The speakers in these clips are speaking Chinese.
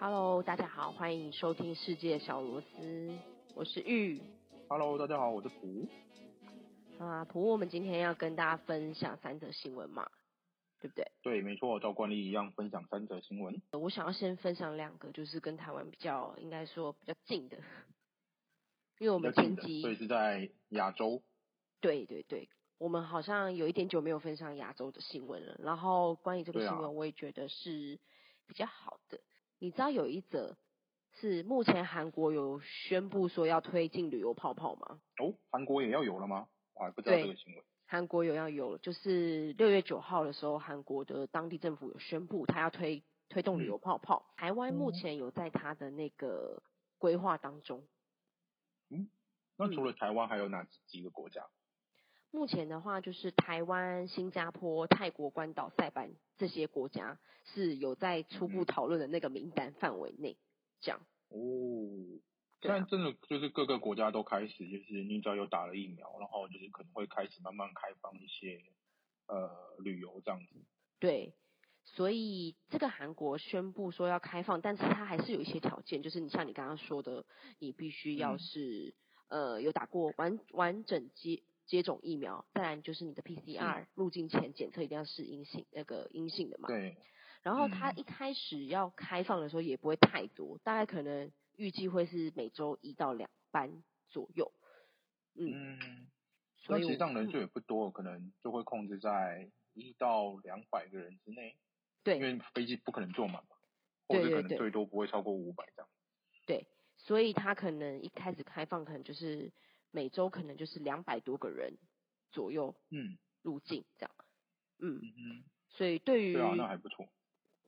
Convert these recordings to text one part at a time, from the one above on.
Hello，大家好，欢迎收听世界小螺丝，我是玉。Hello，大家好，我是普。啊，普，我们今天要跟大家分享三则新闻嘛，对不对？对，没错，照惯例一样分享三则新闻。我想要先分享两个，就是跟台湾比较，应该说比较近的，因为我们前期所以是在亚洲。对对对，我们好像有一点久没有分享亚洲的新闻了。然后关于这个新闻，我也觉得是比较好的。啊、你知道有一则是目前韩国有宣布说要推进旅游泡泡吗？哦，韩国也要有了吗？我还不知道这个新闻。韩国有要有，就是六月九号的时候，韩国的当地政府有宣布，他要推推动旅游泡泡。嗯、台湾目前有在他的那个规划当中。嗯，那除了台湾，还有哪几个国家？嗯、目前的话，就是台湾、新加坡、泰国、关岛、塞班这些国家是有在初步讨论的那个名单范围内，这样。哦。但真的就是各个国家都开始，就是你只要有打了疫苗，然后就是可能会开始慢慢开放一些呃旅游这样子。对，所以这个韩国宣布说要开放，但是它还是有一些条件，就是你像你刚刚说的，你必须要是、嗯、呃有打过完完整接接种疫苗，再来就是你的 PCR 入境前检测一定要是阴性那个阴性的嘛。对。然后它一开始要开放的时候也不会太多，大概可能。预计会是每周一到两班左右，嗯，嗯，所以实际上人数也不多，嗯，可能就会控制在一到两百个人之内，对，因为飞机不可能坐满嘛，或者可能最多不会超过五百这样，对，所以他可能一开始开放可能就是每周可能就是两百多个人左右，嗯，入境这样，嗯，嗯嗯，所以对于对啊，那还不错。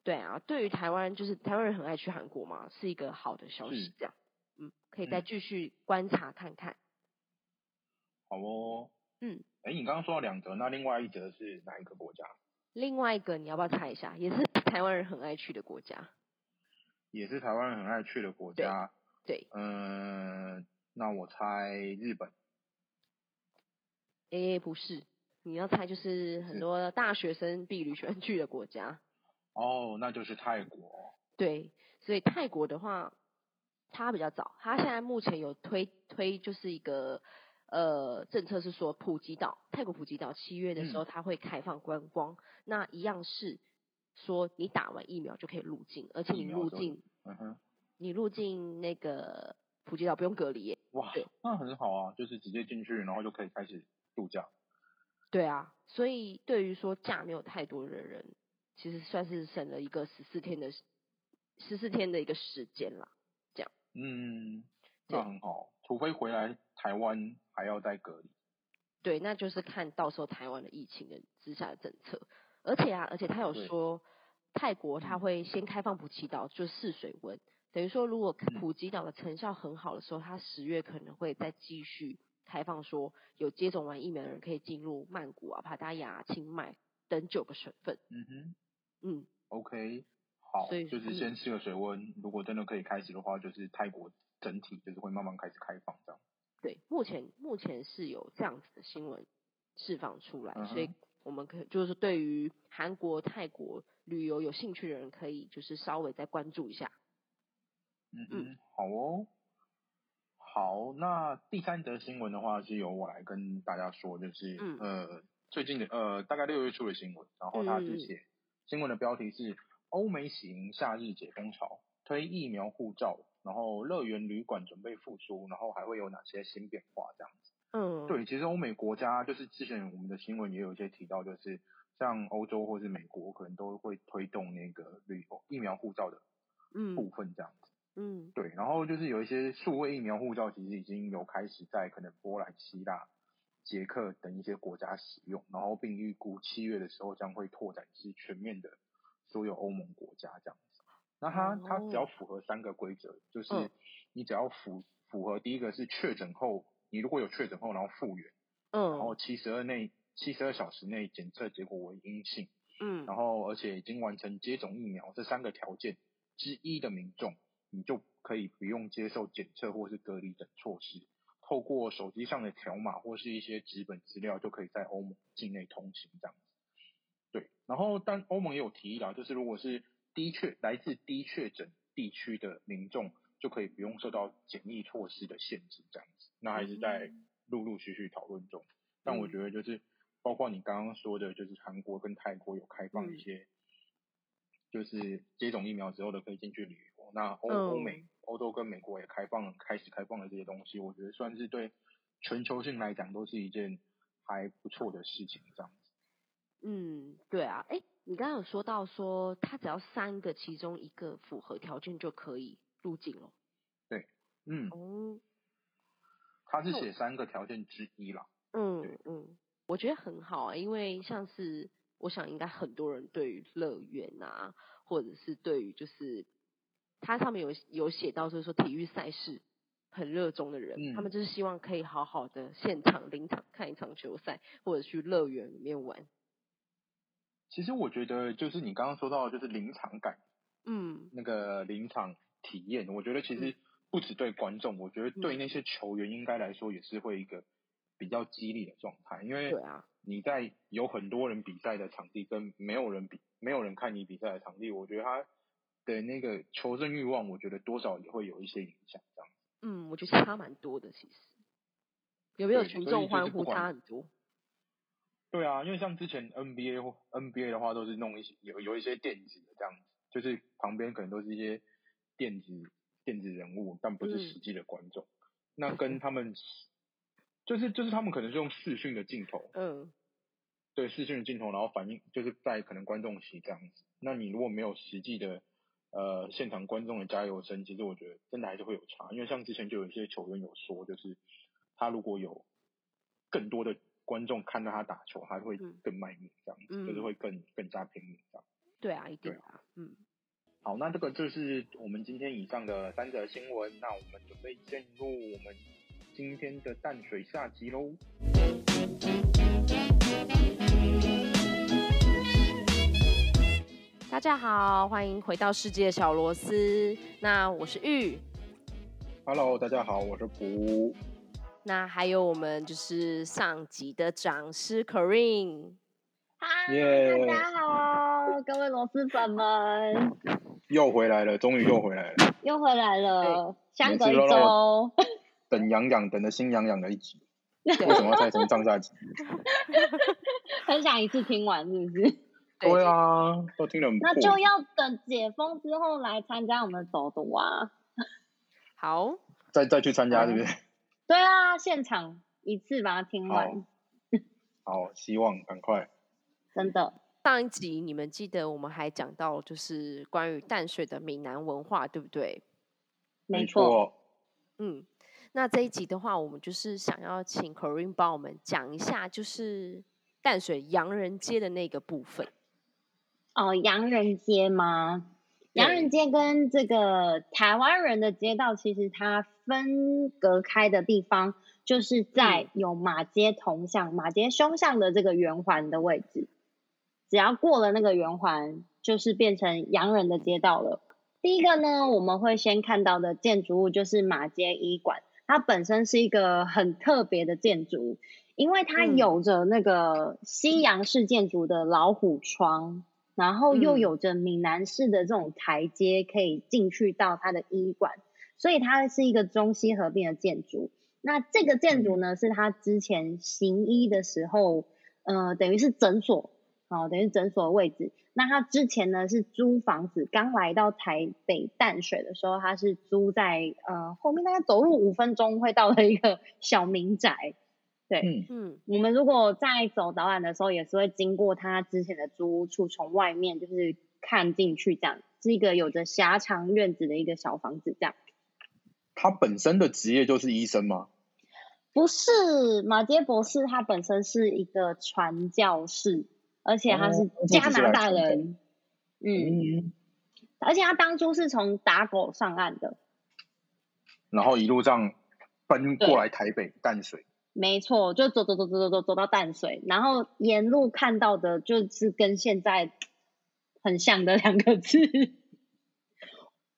对啊，对于台湾就是台湾人很爱去韩国嘛，是一个好的消息，这样，嗯，可以再。继续观察看看。嗯、好哦，嗯，哎，你刚刚说到两则，那另外一则是哪一个国家？另外一个你要不要猜一下？也是台湾人很爱去的国家。也是台湾人很爱去的国家。对。嗯、呃，那我猜日本。哎，不是，你要猜就是很多大学生必旅喜欢去的国家。哦，那就是泰国。对，所以泰国的话，它比较早，它现在目前有推推就是一个呃政策是说普吉岛，泰国普吉岛七月的时候它会开放观光，嗯，那一样是说你打完疫苗就可以入境，而且你入境，嗯哼，你入境那个普吉岛不用隔离耶。哇，那很好啊，就是直接进去，然后就可以开始度假。对啊，所以对于说假没有太多的人。其实算是省了一个十四天的十四天的一个时间啦，这样。嗯，这很好。除非回来台湾还要再隔离。对，那就是看到时候台湾的疫情的之下的政策。而且啊，而且他有说泰国他会先开放普吉岛，就试水温。等于说，如果普吉岛的成效很好的时候，他十月可能会再继续开放，说有接种完疫苗的人可以进入曼谷啊、帕达亚、清迈等九个省份。嗯哼。嗯，OK，好，就是先试个水温，如果真的可以开始的话，就是泰国整体就是会慢慢开始开放这样。对，目前目前是有这样子的新闻释放出来，嗯，所以我们可就是对于韩国、泰国旅游有兴趣的人，可以就是稍微再关注一下。嗯嗯，好哦，好，那第三则新闻的话是由我来跟大家说，就是、嗯、呃最近的呃大概六月初的新闻，然后他是写。新闻的标题是欧美喜迎夏日解封潮，推疫苗护照，然后乐园旅馆准备复苏，然后还会有哪些新变化这样子？嗯，对，其实欧美国家就是之前我们的新闻也有一些提到，就是像欧洲或是美国可能都会推动那个旅游疫苗护照的部分这样子。嗯，对，然后就是有一些数位疫苗护照其实已经有开始在可能波兰、希腊。捷克等一些国家使用，然后并预估七月的时候将会拓展至全面的所有欧盟国家这样子。那它它只要符合三个规则，就是你只要符符合第一个是确诊后，你如果有确诊后然后复原，嗯，然后七十二内七十二小时内检测结果为阴性，嗯，然后而且已经完成接种疫苗这三个条件之一的民众，你就可以不用接受检测或是隔离等措施，透过手机上的条码或是一些纸本资料，就可以在欧盟境内通行这样子。对，然后但欧盟也有提议啦，就是如果是低确来自低确诊地区的民众，就可以不用受到检疫措施的限制这样子。那还是在陆陆续续讨论中。但我觉得就是包括你刚刚说的，就是韩国跟泰国有开放一些。就是接种疫苗之后的可以进去旅游，那欧欧美欧洲跟美国也开放了，开始开放了这些东西，我觉得算是对全球性来讲都是一件还不错的事情，这样子。嗯，对啊，哎，你刚刚有说到说，他只要三个其中一个符合条件就可以入境了。对，嗯。哦。他是写三个条件之一啦。嗯嗯，我觉得很好啊，因为像是。我想应该很多人对于乐园啊，或者是对于就是它上面有有写到，就是说体育赛事很热衷的人，嗯，他们就是希望可以好好的现场临场看一场球赛，或者去乐园里面玩。其实我觉得就是你刚刚说到的就是临场感，嗯，那个临场体验，我觉得其实不止对观众，我觉得对那些球员应该来说也是会一个比较激励的状态，因为对啊。你在有很多人比赛的场地跟没有人比，没有人看你比赛的场地，我觉得他的那个求胜欲望，我觉得多少也会有一些影响，这样。嗯，我觉得差蛮多的，其实。有没有群众欢呼差很多？对啊，因为像之前 NBA 或 NBA 的话，都是弄一些有有一些电子的这样子，就是旁边可能都是一些电子电子人物，但不是实际的观众。嗯、那跟他们。就是就是他们可能是用视讯的镜头，嗯，对视讯的镜头，然后反映就是在可能观众席这样子。那你如果没有实际的呃现场观众的加油声，其实我觉得真的还是会有差。因为像之前就有一些球员有说，就是他如果有更多的观众看到他打球，他会更卖命这样子，嗯，就是会更更加拼命这样。对啊，一定啊，嗯。好，那这个就是我们今天以上的三则新闻。那我们准备进入我们。今天的淡水下集喽！大家好，欢迎回到世界小螺丝。那我是玉。Hello，大家好，我是卜。那还有我们就是上集的讲师 Corinne。嗨，yeah. 大家好，各位螺丝粉们。又回来了，终于又回来了。又回来了，相隔一周。等痒痒，等的心痒痒的一集，为什么要拆成上下集？很想一次听完，是不是？对啊，都听了。那就要等解封之后来参加我们走读啊。好，再再去参加，对不对？对啊，现场一次把它听完。好，好，希望赶快。真的，上一集你们记得我们还讲到，就是关于淡水的闽南文化，对不对？没错。嗯。那这一集的话，我们就是想要请 Corinne 帮我们讲一下，就是淡水洋人街的那个部分。哦，洋人街吗？洋人街跟这个台湾人的街道，其实它分隔开的地方，就是在有马街铜像、马街胸像的这个圆环的位置。只要过了那个圆环，就是变成洋人的街道了。第一个呢，我们会先看到的建筑物就是马街医馆。它本身是一个很特别的建筑，因为它有着那个西洋式建筑的老虎窗，然后又有着闽南式的这种台阶，可以进去到它的医馆，所以它是一个中西合并的建筑。那这个建筑呢，是他之前行医的时候，呃，等于是诊所。哦，等于诊所的位置。那他之前呢是租房子，刚来到台北淡水的时候，他是租在呃后面大概走路五分钟会到的一个小民宅。对，嗯嗯，我们如果在走导览的时候，也是会经过他之前的租屋处，从外面就是看进去，这样是一个有着狭长院子的一个小房子，这样。他本身的职业就是医生吗？不是，马杰博士他本身是一个传教士。而且他是加拿大人，哦、嗯，而且他当初是从打狗上岸的，然后一路上奔过来台北淡水，没错，就走走走走走走走到淡水，然后沿路看到的就是跟现在很像的两个字。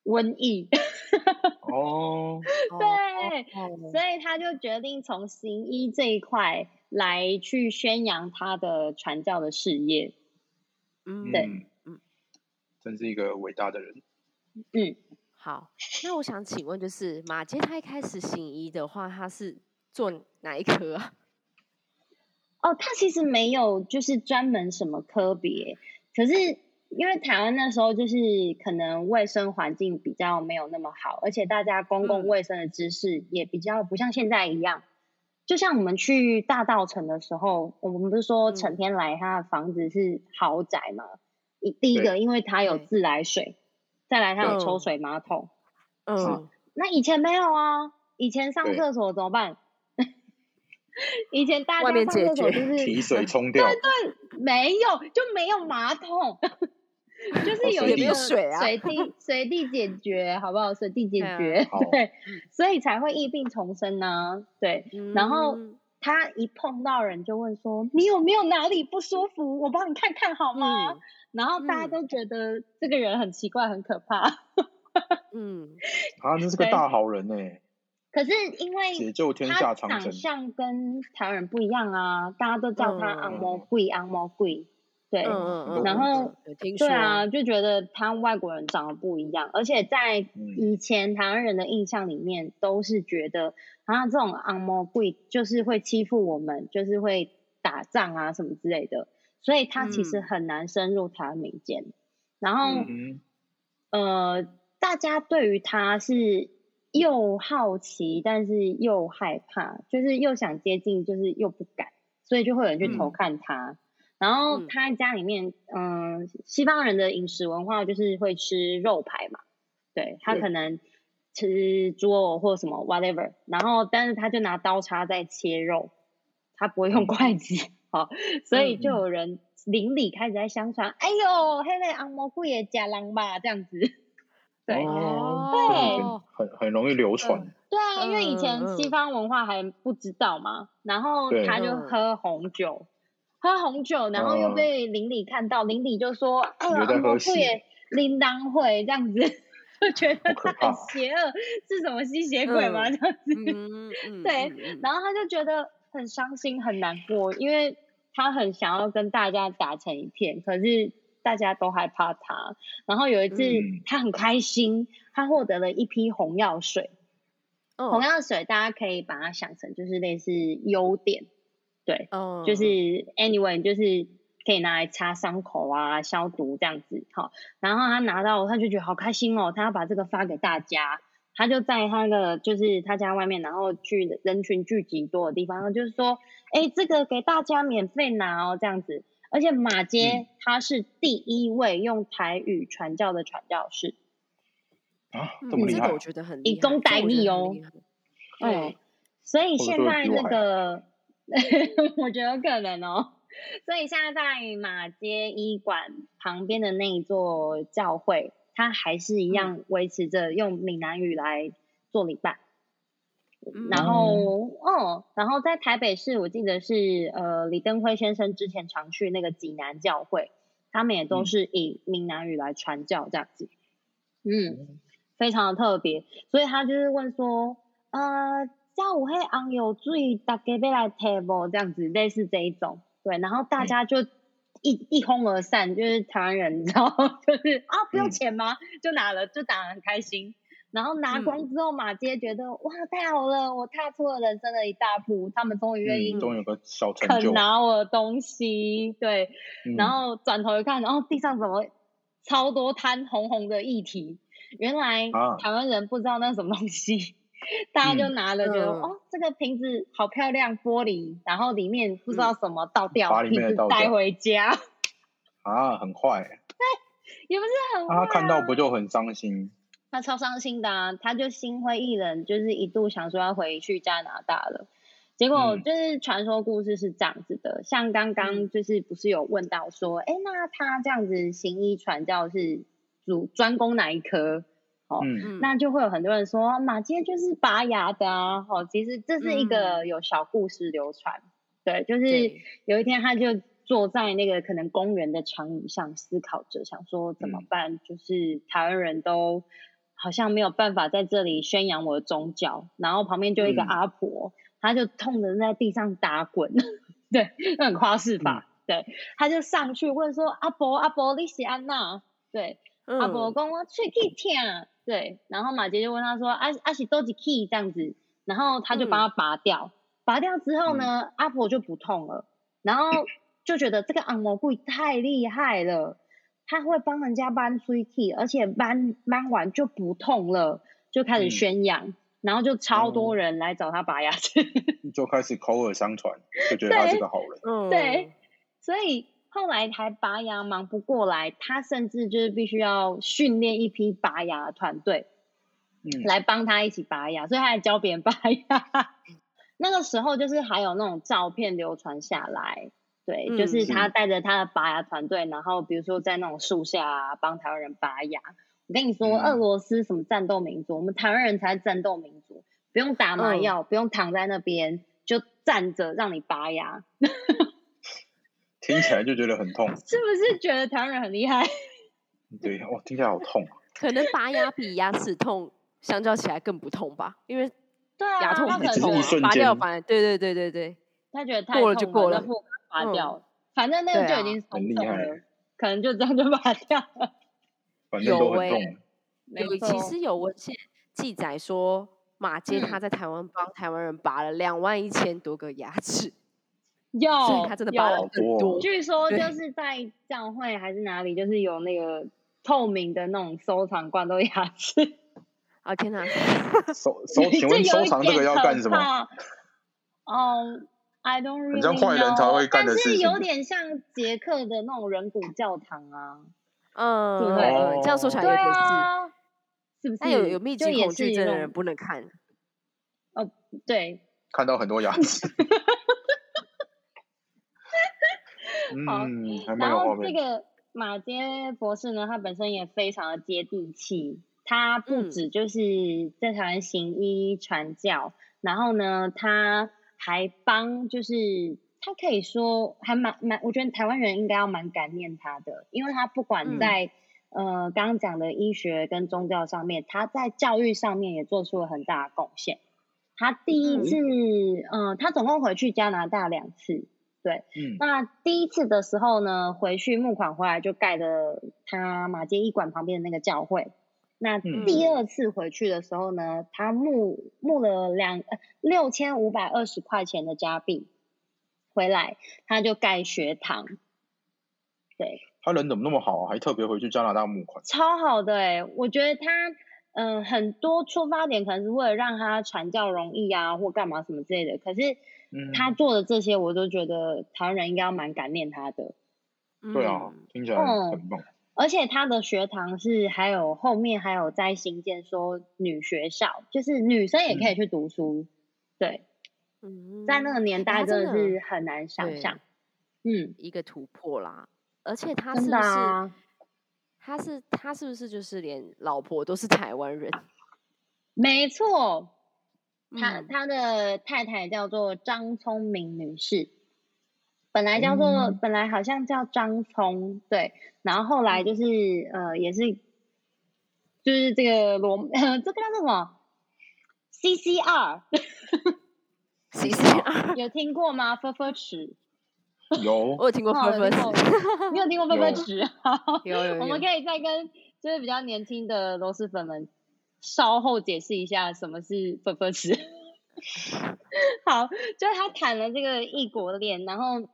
瘟疫。哦，对，所以他就决定从行医这一块来去宣扬他的传教的事业。嗯，对，嗯，真是一个伟大的人。嗯，好，那我想请问，就是马偕他一开始行医的话，他是做哪一科啊？哦，他其实没有，就是专门什么科别，可是。因为台湾那时候就是可能卫生环境比较没有那么好，而且大家公共卫生的知识也比较不像现在一样。就像我们去大稻城的时候，我们不是说成天来他的房子是豪宅嘛？一第一个，因为他有自来水，再来他有抽水马桶。嗯，那以前没有啊，以前上厕所怎么办？以前大家上厕所就是提水冲掉，对对，没有就没有马桶。就是有水啊随地随地解决，好不好？随地解决，对，所以才会疫病重生呢。对，然后他一碰到人就问说：“你有没有哪里不舒服？我帮你看看好吗？”然后大家都觉得这个人很奇怪，很可怕。嗯，啊，那是个大好人呢。可是因为解救天下长相跟台湾人不一样啊，大家都叫他阿猫鬼，阿猫鬼。对，嗯、然后对啊，就觉得他外国人长得不一样，而且在以前台湾人的印象里面，都是觉得啊，这种阿猫鬼就是会欺负我们，就是会打仗啊什么之类的，所以他其实很难深入台湾民间。嗯、然后，嗯、呃，大家对于他是又好奇，但是又害怕，就是又想接近，就是又不敢，所以就会有人去偷看他。嗯然后他家里面，嗯、呃，西方人的饮食文化就是会吃肉排嘛，对，他可能吃猪肉或什么 whatever，然后但是他就拿刀叉在切肉，他不会用筷子，嗯、好，所以就有人邻里开始在相传，嗯、哎呦，黑那红毛鬼也假狼吧，这样子，对，哦、对，很很容易流传、嗯，对啊，因为以前西方文化还不知道嘛，然后他就喝红酒。喝红酒，然后又被邻里看到，邻里、嗯、就说：“哎呀，红毛鬼也铃铛会这样子，就觉得他很邪恶，是什么吸血鬼吗？嗯、这样子，嗯嗯、对，然后他就觉得很伤心很难过，因为他很想要跟大家打成一片，可是大家都害怕他。然后有一次，他很开心，他获得了一批红药水。哦、红药水大家可以把它想成就是类似优点。”对，哦，就是 anyway，就是可以拿来擦伤口啊、消毒这样子，好。然后他拿到，他就觉得好开心哦，他要把这个发给大家。他就在他的就是他家外面，然后去人群聚集多的地方，就是说，哎，这个给大家免费拿哦，这样子。而且马街他是第一位用台语传教的传教士。啊，这么厉害！我觉得很以工代利哦。嗯，所以现在那个。我觉得有可能哦，所以现在在马街医馆旁边的那一座教会，它还是一样维持着用闽南语来做礼拜。嗯、然后，哦，然后在台北市，我记得是呃李登辉先生之前常去那个济南教会，他们也都是以闽南语来传教这样子。嗯，非常的特别，所以他就是问说，呃。下午黑昂有注意大家要来 table 这样子，类似这一种，对，然后大家就一、嗯、一哄而散，就是台湾人，你知道，就是啊不用钱吗？嗯、就拿了，就打得很开心。然后拿光之后，马街觉得、嗯、哇太好了，我踏出了人生的一大步，他们终于愿意，终于有个小成就，肯拿我的东西，对，嗯、然后转头一看，然后地上怎么超多滩红红的液体，原来台湾人不知道那是什么东西。大家就拿了，觉得、嗯、哦，这个瓶子好漂亮，玻璃，然后里面不知道什么倒掉，把瓶子带回家。啊，很坏。对，也不是很坏、啊。他看到不就很伤心？他超伤心的、啊，他就心灰意冷，就是一度想说要回去加拿大了。结果就是传说故事是这样子的，嗯、像刚刚就是不是有问到说，哎、嗯，那他这样子行医传教是主专攻哪一科？哦，嗯、那就会有很多人说马街就是拔牙的啊，哦，其实这是一个有小故事流传，嗯、对，就是有一天他就坐在那个可能公园的长椅上思考着，想说怎么办，嗯、就是台湾人都好像没有办法在这里宣扬我的宗教，然后旁边就一个阿婆，嗯、他就痛的在地上打滚，对，那很夸饰吧？嗯、对，他就上去问说：“阿婆，阿婆，你是安娜？”对，嗯、阿伯讲我喙齿痛，对，然后马杰就问他说：“阿阿是多几 key 这样子？”然后他就帮他拔掉，嗯、拔掉之后呢，嗯、阿婆就不痛了，然后就觉得这个按摩柜太厉害了。他会帮人家扳喙齿，而且搬搬完就不痛了，就开始宣扬，嗯、然后就超多人来找他拔牙齿，嗯、就开始口耳相传，就觉得他是个好人。嗯，对，所以后来还拔牙忙不过来，他甚至就是必须要训练一批拔牙的团队，嗯，来帮他一起拔牙，所以他还教别人拔牙。那个时候就是还有那种照片流传下来。对，就是他带着他的拔牙团队，嗯、然后比如说在那种树下啊，帮台湾人拔牙。我跟你说，嗯、俄罗斯什么战斗民族，我们台湾人才是战斗民族，不用打麻药，嗯、不用躺在那边，就站着让你拔牙。听起来就觉得很痛，是不是觉得台湾人很厉害？对，哇，听起来好痛啊！可能拔牙比牙齿痛相较起来更不痛吧，因为对啊，牙痛很痛，拔掉反而对对对对对，他觉得太痛过了就过了。拔掉，嗯、反正那个就已经松动了，啊、可能就这样就拔掉了。有哎、欸，有其实有文献记载说，马街他在台湾帮台湾人拔了两万一千多个牙齿，有，所以他真的拔了很多。据说就是在教会还是哪里，就是有那个透明的那种收藏罐头牙齿。啊天哪！收收，请问收藏这个要干什么？嗯。I don't really 很像坏人才会干的事情，但是有点像捷克的那种人骨教堂啊，嗯，对不对？这样说起来有点是，是不是？有有密集恐惧症的人不能看。哦，对，看到很多牙齿。嗯，然后这个马偕博士呢，他本身也非常的接地气，他不止就是在台湾行医传教，然后呢，他。还帮，就是他可以说还蛮蛮，我觉得台湾人应该要蛮感念他的，因为他不管在、嗯、呃刚刚讲的医学跟宗教上面，他在教育上面也做出了很大的贡献。他第一次，嗯、呃，他总共回去加拿大两次，对，嗯，那第一次的时候呢，回去募款回来就盖了他马街医馆旁边的那个教会。那第二次回去的时候呢，他募募了两六千五百二十块钱的加币回来，他就盖学堂。对，他人怎么那么好啊？还特别回去加拿大募款，超好的哎！我觉得他嗯、呃，很多出发点可能是为了让他传教容易啊，或干嘛什么之类的。可是他做的这些，我都觉得台湾人应该要蛮感念他的。嗯、对啊，听起来很棒。而且他的学堂是还有后面还有在新建说女学校，就是女生也可以去读书，嗯、对，嗯，在那个年代真的是很难想象，嗯，一个突破啦。而且他是不是，啊、他是他是不是就是连老婆都是台湾人？没错，他、嗯、他的太太叫做张聪明女士。本来叫做，嗯、本来好像叫张聪，对，然后后来就是，嗯、呃，也是，就是这个罗，呃，这个叫做什么？CCR，CCR 有听过吗？分分尺，有，我有听过 分分尺，你有听过分分尺？有有，有，我们可以再跟就是比较年轻的螺蛳粉们稍后解释一下什么是分分尺。好，就是他谈了这个异国恋，然后。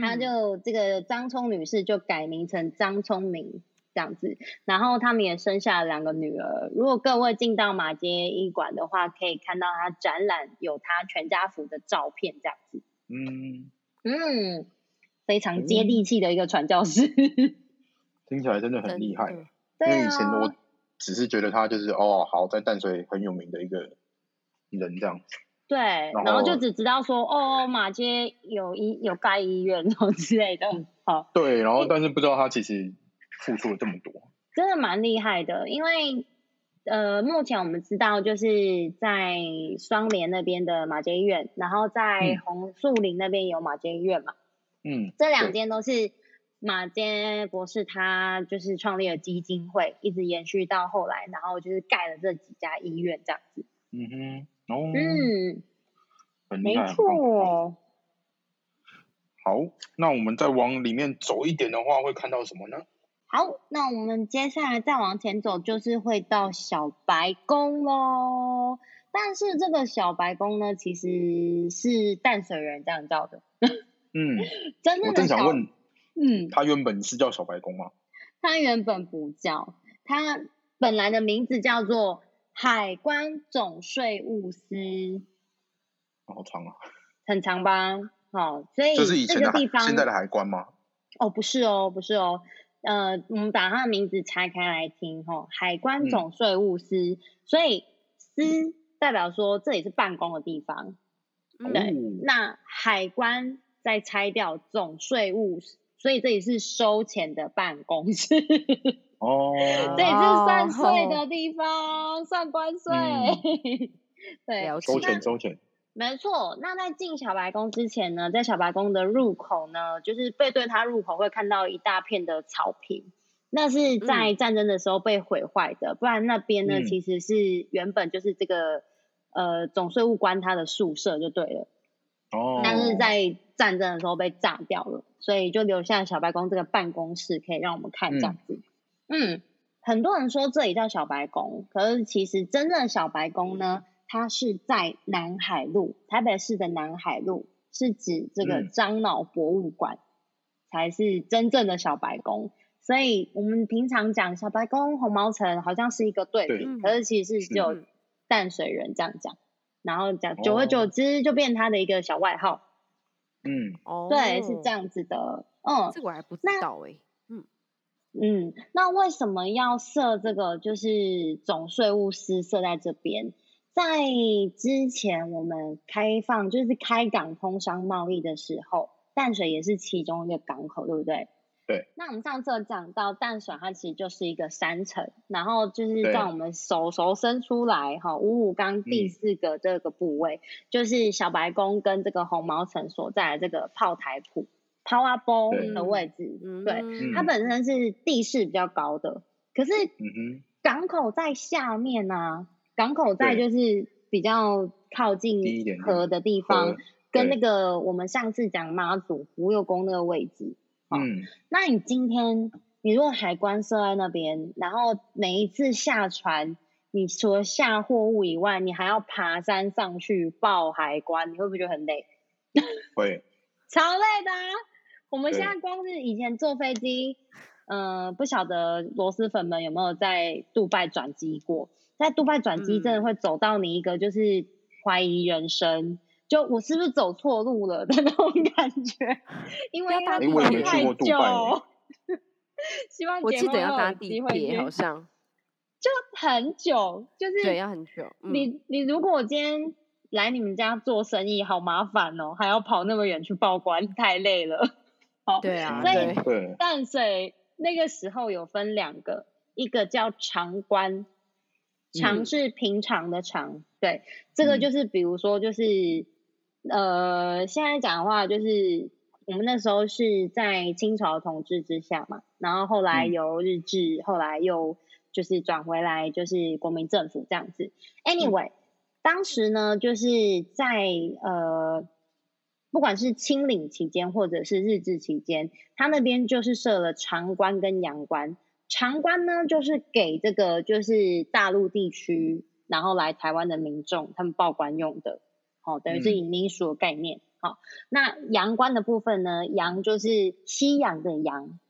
他就这个张聪女士就改名成张聪明这样子，然后他们也生下了两个女儿。如果各位进到马街医馆的话，可以看到他展览有他全家福的照片这样子。嗯嗯，非常接地气的一个传教士，嗯，听起来真的很厉害。对因为以前我只是觉得他就是哦，好在淡水很有名的一个人这样子。对，然后，然后就只知道说哦，马街有医有盖医院什么之类的，好。对，然后但是不知道他其实付出了这么多，真的蛮厉害的。因为呃，目前我们知道就是在双连那边的马街医院，然后在红树林那边有马街医院嘛，嗯，这两间都是马街博士他就是创立了基金会，一直延续到后来，然后就是盖了这几家医院这样子。嗯哼，哦，嗯，没错。好，那我们再往里面走一点的话，会看到什么呢？好，那我们接下来再往前走，就是会到小白宫喽。但是这个小白宫呢，其实是淡水人这样叫的。嗯，真的。我正想问，嗯，他原本是叫小白宫吗？他原本不叫，他本来的名字叫做海关总税务司。好长啊。很长吧？好，所以这是以前的地方现在的海关吗？哦，不是哦，不是哦。呃，我们把它的名字拆开来听哈，海关总税务司，嗯、所以司代表说这里是办公的地方，嗯、对。那海关再拆掉总税务，所以这里是收钱的办公室。哦，对这里是算税的地方，哦、算关税。嗯、对，收钱收钱。没错，那在进小白宫之前呢，在小白宫的入口呢，就是背对它入口会看到一大片的草坪，那是在战争的时候被毁坏的，嗯、不然那边呢、嗯、其实是原本就是这个呃总税务官他的宿舍就对了，哦，但是在战争的时候被炸掉了，所以就留下小白宫这个办公室可以让我们看这样子，嗯，嗯，很多人说这里叫小白宫，可是其实真正的小白宫呢？它是在南海路，台北市的南海路，是指这个樟脑博物馆，嗯、才是真正的小白宫。所以我们平常讲小白宫、红毛城，好像是一个对比，对可是其实是只有淡水人这样讲，然后讲久而久之就变他的一个小外号。嗯，哦，对，是这样子的。嗯，这我还不知道哎、欸。嗯嗯，那为什么要设这个就是总税务司设在这边？在之前我们开放就是开港通商贸易的时候，淡水也是其中一个港口，对不对？对。那我们上次有讲到淡水，它其实就是一个山城，然后就是在我们手手伸出来哈，五五刚第四个这个部位，嗯、就是小白宫跟这个红毛城所在的这个炮台埔 Power Ball 的位置，对，嗯、它本身是地势比较高的，可是港口在下面啊。港口在就是比较靠近河的地方，跟那个我们上次讲妈祖福佑宫那个位置。嗯，那你今天你如果海关设在那边，然后每一次下船，你除了下货物以外，你还要爬山上去报海关，你会不会觉得很累？会，超累的啊。我们现在光是以前坐飞机，嗯、呃，不晓得螺蛳粉们有没有在杜拜转机过？在杜拜转机真的会走到你一个就是怀疑人生，嗯、就我是不是走错路了的 那种感觉，因为他等太久。希望我记得要搭地铁，好像就很久，就是对，要很久。嗯、你你如果我今天来你们家做生意，好麻烦哦，还要跑那么远去报关，太累了。好，对啊，所以淡水那个时候有分两个，一个叫长官，长是平常的常，对，这个就是比如说就是，嗯、呃，现在讲的话就是，我们那时候是在清朝统治之下嘛，然后后来由日治，嗯、后来又就是转回来就是国民政府这样子。Anyway，、嗯、当时呢就是在呃，不管是清领期间或者是日治期间，他那边就是设了长关跟洋关。长关呢，就是给这个就是大陆地区，然后来台湾的民众他们报关用的，好、哦，等于是以民俗的概念。好、嗯哦，那洋关的部分呢，洋就是西洋的洋，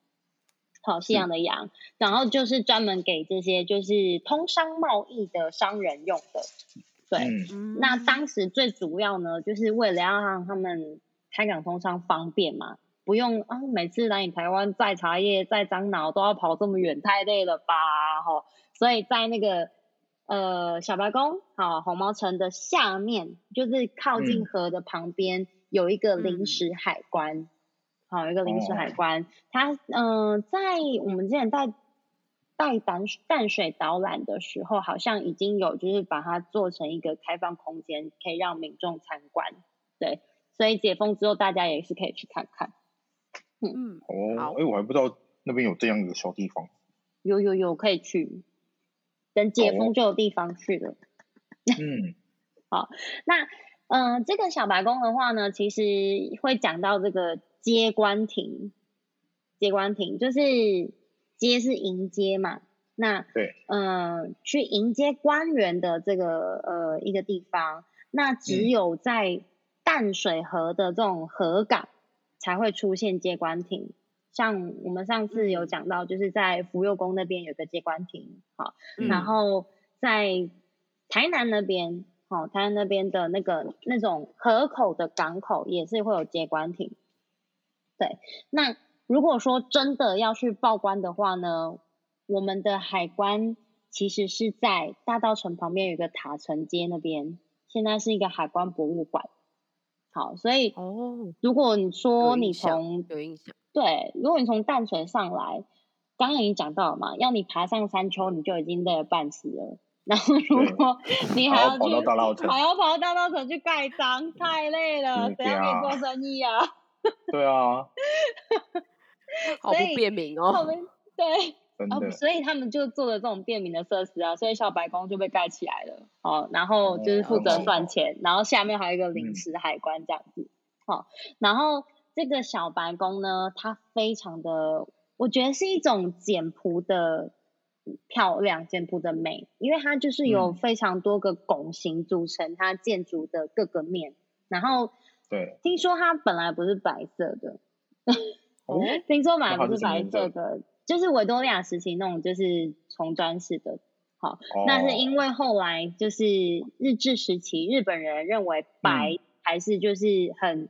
好、哦，西洋的洋，嗯、然后就是专门给这些就是通商贸易的商人用的。对，嗯、那当时最主要呢，就是为了要让他们开港通商方便嘛。不用啊，每次来你台湾摘茶叶、摘樟脑都要跑这么远，太累了吧？哈，所以在那个呃小白宫，好红毛城的下面，就是靠近河的旁边，嗯、有一个临时海关，好、一个临时海关，哦、它嗯、呃，在我们之前带带淡淡水导览的时候，好像已经有就是把它做成一个开放空间，可以让民众参观。对，所以解封之后，大家也是可以去看看。嗯，哦，哎，我还不知道那边有这样的小地方。有有有，可以去。等解封就有地方去了。嗯，好，那嗯、呃，这个小白宫的话呢，其实会讲到这个接官亭。接官亭就是接是迎接嘛，那对，嗯、呃，去迎接官员的这个呃一个地方，那只有在淡水河的这种河港才会出现接官亭。像我们上次有讲到，就是在福佑宫那边有个接官亭，好，嗯、然后在台南那边，好，台南那边的那个那种河口的港口也是会有接官亭。对，那如果说真的要去报关的话呢，我们的海关其实是在大道城旁边有一个塔城街那边，现在是一个海关博物馆。好，所以哦，如果你说你从有印象。对，如果你从淡水上来，刚刚已经讲到了嘛，要你爬上山丘，你就已经累得半死了。然后如果你还要去，还要跑到大道城去盖章，太累了，谁要给你做生意啊？对啊，好不便民哦。对，哦，所以他们就做了这种便民的设施啊，所以小白宫就被盖起来了。哦，然后就是负责赚钱，然后下面还有一个临时海关这样子。好，然后。这个小白宫呢，它非常的，我觉得是一种简朴的漂亮，简朴的美，因为它就是有非常多个拱形组成它建筑的各个面。然后，对，听说它本来不是白色的，哦、听说本来不是白色的，就是维多利亚时期那种就是重砖式的。好，哦、那是因为后来就是日治时期，日本人认为白还是就是很。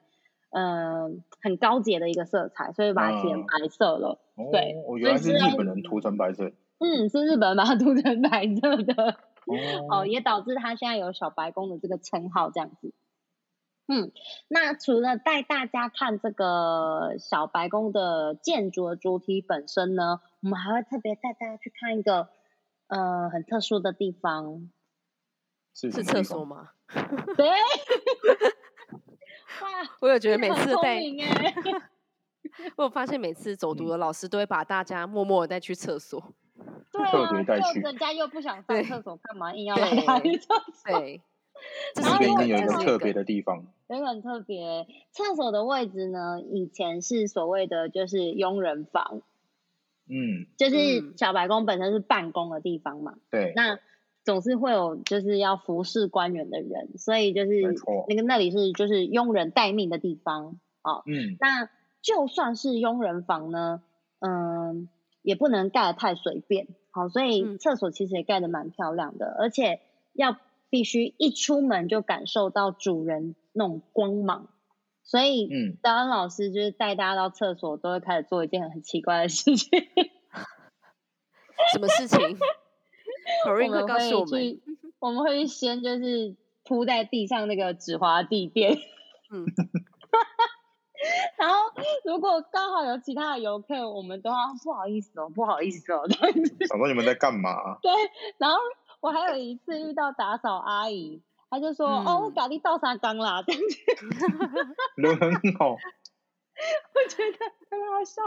嗯、呃，很高洁的一个色彩，所以把它漆成白色了。嗯、对，我原来是日本人涂成白色。嗯，是日本人把它 涂成白色的。哦，哦，也导致他现在有小白宫的这个称号这样子。嗯，那除了带大家看这个小白宫的建筑的主体本身呢，我们还会特别带大家去看一个呃很特殊的地方。是是厕所吗？对。哇，我有觉得每次带，我有发现每次走读的老师都会把大家默默的带去厕所，对啊，就人家又不想上厕所，干嘛硬要来他厕所？对，这边有一个特别的地方，有一个很特别，厕所的位置呢，以前是所谓的就是佣人房，嗯，就是小白宫本身是办公的地方嘛，对，那。总是会有就是要服侍官员的人，所以就是那个那里是就是佣人待命的地方啊。哦、嗯，那就算是佣人房呢，嗯，也不能盖得太随便。好，所以厕所其实也盖得蛮漂亮的，嗯、而且要必须一出门就感受到主人那种光芒。所以，嗯，导演老师就是带大家到厕所，都会开始做一件很奇怪的事情。什么事情？我们会去，我们会先就是铺在地上那个纸滑地垫，嗯，然后如果刚好有其他的游客，我们都要不好意思哦，不好意思哦，想说你们在干嘛？对，然后我还有一次遇到打扫阿姨，她就说：“嗯、哦，我咖喱倒沙缸啦。”这样子，人很好，我觉得很好笑。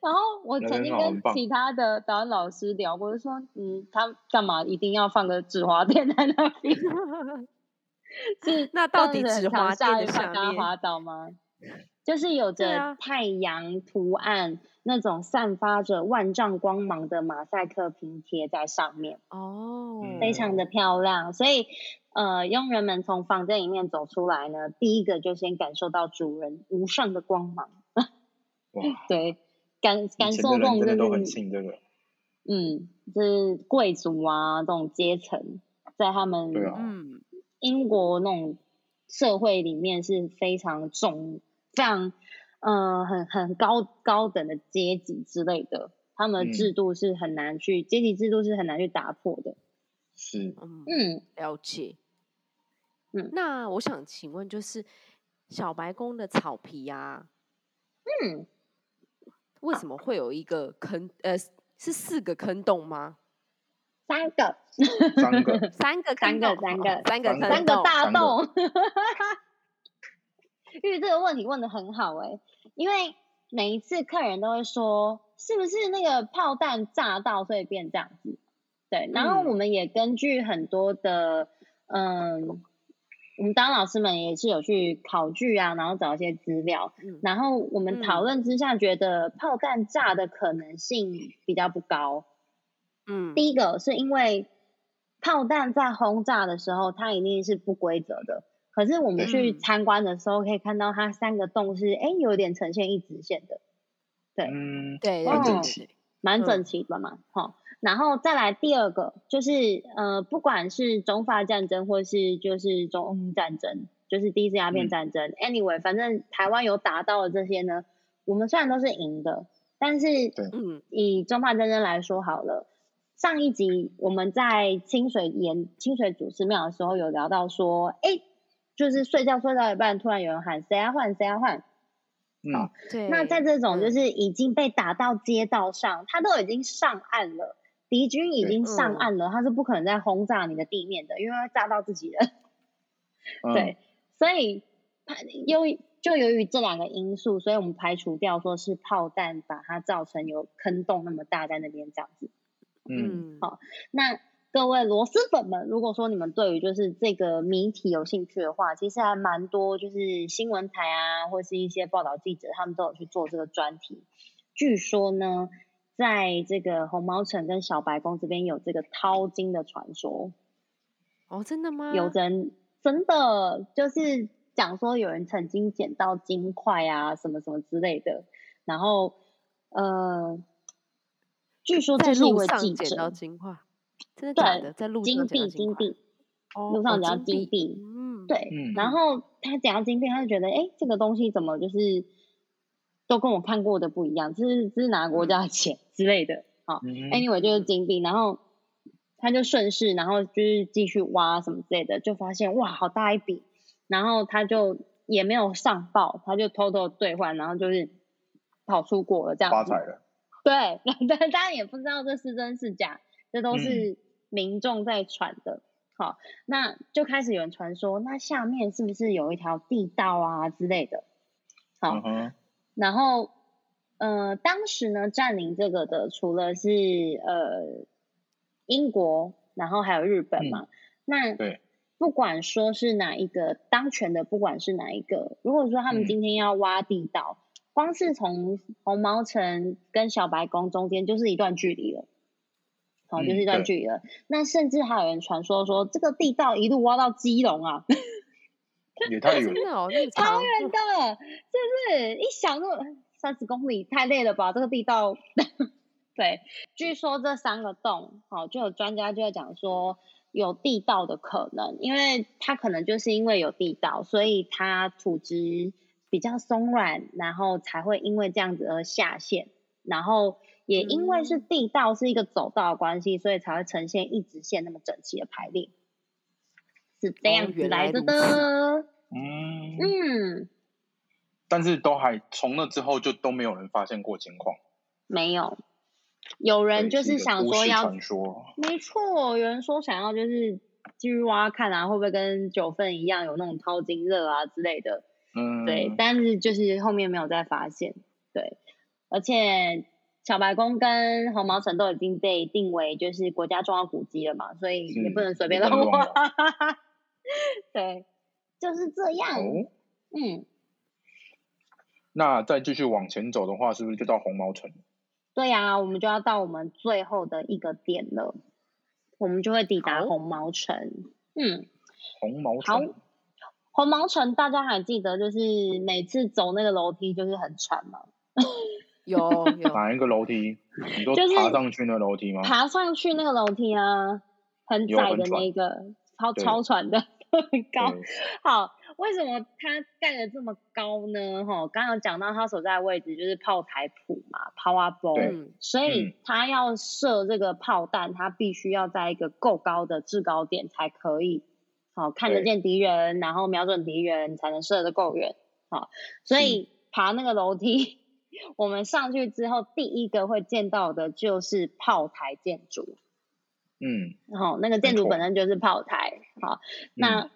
然后我曾经跟其他的导演老师聊过，就说，嗯，他干嘛一定要放个纸滑垫在那边？是那到底纸滑垫的下面滑倒吗？就是有着太阳图案，那种散发着万丈光芒的马赛克拼贴在上面哦，非常的漂亮。所以呃，佣人们从房间里面走出来呢，第一个就先感受到主人无上的光芒。哇，对。感感受这种就是，嗯，就是贵族啊这种阶层，在他们嗯英国那种社会里面是非常重、非常嗯、呃、很很高高等的阶级之类的，他们的制度是很难去阶级制度是很难去打破的。是，嗯，了解。嗯，那我想请问，就是小白宫的草皮呀，嗯。为什么会有一个坑？呃，是四个坑洞吗？三个，三个，三个，三个，三个，三个，三个大洞。因为这个问题问的很好哎，因为每一次客人都会说，是不是那个炮弹炸到，所以变这样子？对，然后我们也根据很多的，嗯，嗯，我们当老师们也是有去考据啊，然后找一些资料，嗯、然后我们讨论之下觉得炮弹炸的可能性比较不高。嗯，第一个是因为炮弹在轰炸的时候，它一定是不规则的。可是我们去参观的时候，可以看到它三个洞是哎、嗯、有点呈现一直线的，对，嗯，对，蛮整齐，蛮整齐的嘛，好、嗯，然后再来第二个就是呃，不管是中法战争或是就是中英战争，就是第一次鸦片战争、嗯、，anyway，反正台湾有打到的这些呢，我们虽然都是赢的，但是嗯，以中法战争来说好了。上一集我们在清水岩清水祖师庙的时候有聊到说，哎，就是睡觉睡到一半，突然有人喊谁要换谁要换，嗯，对。那在这种就是已经被打到街道上，他都已经上岸了，敌军已经上岸了，他是不可能再轰炸你的地面的，因为会炸到自己人。对，所以由于就由于这两个因素，所以我们排除掉说是炮弹把它造成有坑洞那么大在那边这样子。嗯，好，那各位螺蛳粉们，如果说你们对于就是这个谜题有兴趣的话，其实还蛮多，就是新闻台啊，或是一些报道记者，他们都有去做这个专题。据说呢，在这个红毛城跟小白宫这边有这个淘金的传说。哦，真的吗？有人真的就是讲说有人曾经捡到金块啊，什么什么之类的，然后呃。据说这是一位记者，真的假的？在路金币，金币，路上捡到金币，嗯，对，嗯、然后他捡到金币，他就觉得，哎、欸，这个东西怎么就是都跟我看过的不一样？这是这是哪个国家的钱之类的？好、嗯、，anyway 就是金币，然后他就顺势，然后就是继续挖什么之类的，就发现哇，好大一笔，然后他就也没有上报，他就偷偷兑换，然后就是跑出国了，这样子。对，但大家也不知道这是真是假，这都是民众在传的。嗯、好，那就开始有人传说，那下面是不是有一条地道啊之类的？好，嗯、然后呃，当时呢占领这个的，除了是呃英国，然后还有日本嘛。嗯、那对，不管说是哪一个当权的，不管是哪一个，如果说他们今天要挖地道。嗯光是从红毛城跟小白宫中间就是一段距离了，好，就是一段距离了。嗯、那甚至还有人传说说，这个地道一路挖到基隆啊，也太远了，超远的，是不是？一想就三十公里太累了吧？这个地道，对，据说这三个洞，好，就有专家就在讲说有地道的可能，因为它可能就是因为有地道，所以它土质。比较松软，然后才会因为这样子而下陷，然后也因为是地道是一个走道的关系，所以才会呈现一直线那么整齐的排列，是这样子来的的。嗯。嗯，但是都还从那之后就都没有人发现过情况，没有，有人就是想说要，说。没错，有人说想要就是继续挖看啊，会不会跟九份一样有那种淘金热啊之类的。嗯，对，但是就是后面没有再发现，对，而且小白宫跟红毛城都已经被定为就是国家重要古迹了嘛，所以也不能随便乱挖，对，就是这样，哦、嗯。那再继续往前走的话，是不是就到红毛城？对呀、啊，我们就要到我们最后的一个点了，我们就会抵达红毛城，好嗯，红毛城。好红毛城，大家还记得，就是每次走那个楼梯就是很喘吗？有有。哪一个楼梯？你说爬上去那个楼梯吗？爬上去那个楼梯啊，很窄的那个，超超喘的，很高。好，为什么它盖的这么高呢？哈，刚刚有讲到它所在的位置就是炮台埔嘛，Power Ball，所以它要射这个炮弹，它必须要在一个够高的制高点才可以。好，看得见敌人，然后瞄准敌人，才能射得够远。好，所以爬那个楼梯，是我们上去之后，第一个会见到的就是炮台建筑。嗯，好，那个建筑本身就是炮台。错好，那、嗯、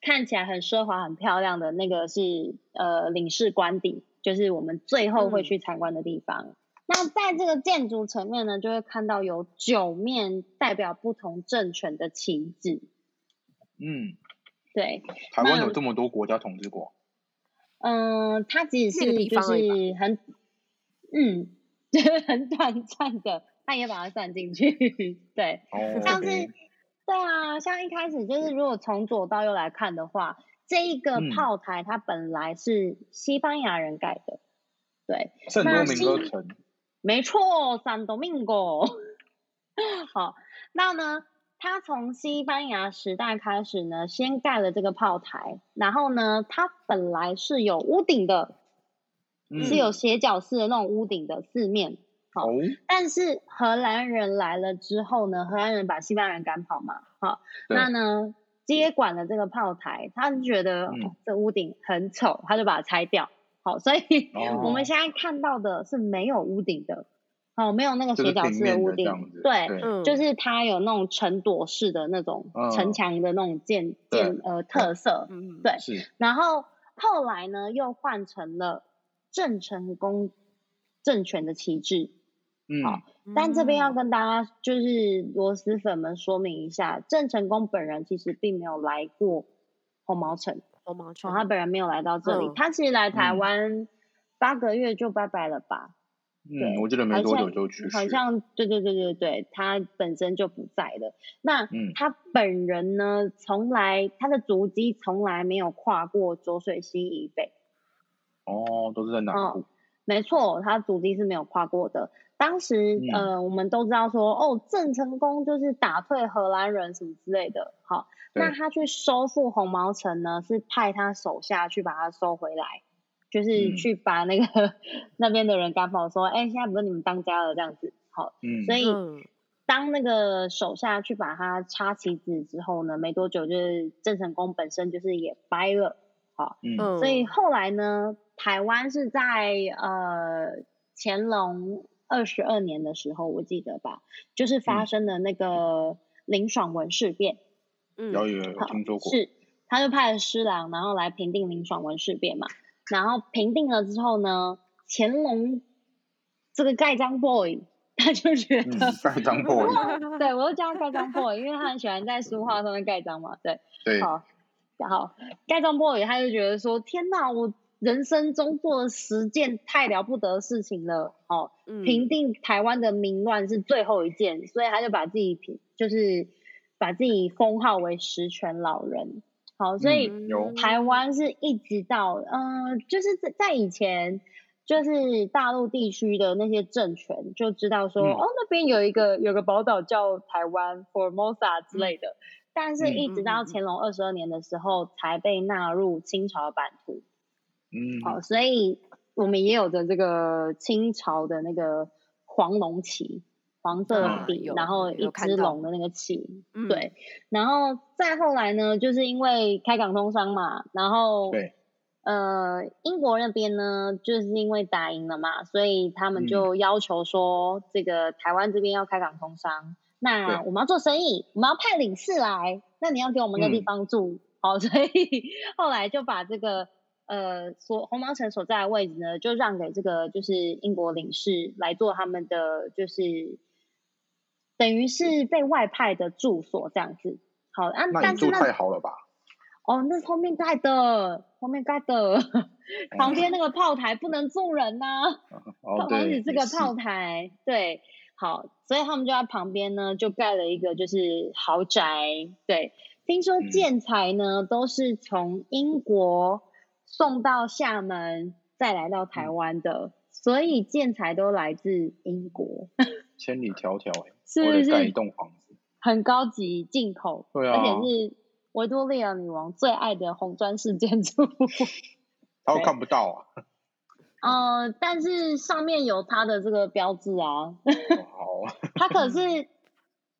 看起来很奢华、很漂亮的那个是呃领事官邸，就是我们最后会去参观的地方。嗯、那在这个建筑层面呢，就会看到有九面代表不同政权的旗帜。嗯，对。台湾有这么多国家统治过？嗯、呃，它只是就是很，嗯，就是很短暂的，他也把它算进去。对，哦、像是，对啊，像一开始就是如果从左到右来看的话。这一个炮台，它本来是西班牙人盖的，嗯、对，圣多明哥城，没错，圣多明哥。好，那呢，他从西班牙时代开始呢，先盖了这个炮台，然后呢，它本来是有屋顶的，嗯、是有斜角式的那种屋顶的四面。好，哦、但是荷兰人来了之后呢，荷兰人把西班牙人赶跑嘛，好，那呢？接管了这个炮台，他就觉得、嗯哦、这屋顶很丑，他就把它拆掉。好，所以、哦、我们现在看到的是没有屋顶的，哦，没有那个斜角式的屋顶，对，对就是它有那种城垛式的那种城墙的那种建、嗯、建呃特色，嗯，对。是然后后来呢，又换成了郑成功政权的旗帜。嗯，好，但这边要跟大家就是螺蛳粉们说明一下，郑成功本人其实并没有来过红毛城，红毛城，他本人没有来到这里，他其实来台湾八个月就拜拜了吧？嗯，我记得没多久就去世，好像对对对对对，他本身就不在了。那他本人呢，从来他的足迹从来没有跨过浊水溪以北。哦，都是在南部。没错，他足迹是没有跨过的。当时，嗯、呃，我们都知道说，哦，郑成功就是打退荷兰人什么之类的，好，那他去收复红毛城呢，是派他手下去把它收回来，就是去把那个、嗯、那边的人赶跑，说，哎，现在不是你们当家了这样子，好，嗯，所以当那个手下去把他插旗子之后呢，没多久就是郑成功本身就是也掰了，好，嗯，所以后来呢，台湾是在呃乾隆。二十二年的时候，我记得吧，就是发生了那个林爽文事变。嗯，有有有听说过。是，他就派了施琅，然后来平定林爽文事变嘛。然后平定了之后呢，乾隆这个盖章 boy 他就觉得盖章 boy，对我就叫他盖章 boy，因为他很喜欢在书画上面盖章嘛。对，对，好，然后，盖章 boy 他就觉得说，天哪，我。人生中做了十件太了不得的事情了，哦，平定台湾的民乱是最后一件，嗯、所以他就把自己平，就是把自己封号为十全老人，好，所以台湾是一直到，嗯、呃，就是在在以前，就是大陆地区的那些政权就知道说，嗯、哦，那边有一个有个宝岛叫台湾，Formosa 之类的，嗯、但是一直到乾隆二十二年的时候才被纳入清朝版图。嗯，好，所以我们也有着这个清朝的那个黄龙旗，黄色的底，嗯、然后一只龙的那个旗，对，然后再后来呢，就是因为开港通商嘛，然后对，呃，英国那边呢，就是因为打赢了嘛，所以他们就要求说，这个台湾这边要开港通商，嗯、那我们要做生意，我们要派领事来，那你要给我们个地方住，嗯、好，所以 后来就把这个。呃，所红毛城所在的位置呢，就让给这个就是英国领事来做他们的，就是等于是被外派的住所这样子。好，啊，那你住太好了吧？哦，那是后面盖的，后面盖的，旁边那个炮台不能住人呐、啊。哦，对，防止这个炮台，是对，好，所以他们就在旁边呢，就盖了一个就是豪宅。对，听说建材呢、嗯、都是从英国。送到厦门，再来到台湾的，嗯、所以建材都来自英国，千里迢迢哎，是不是？盖一栋房子，很高级进口，对啊，而且是维多利亚女王最爱的红砖式建筑，他都看不到啊，呃，但是上面有他的这个标志啊，好，它可是。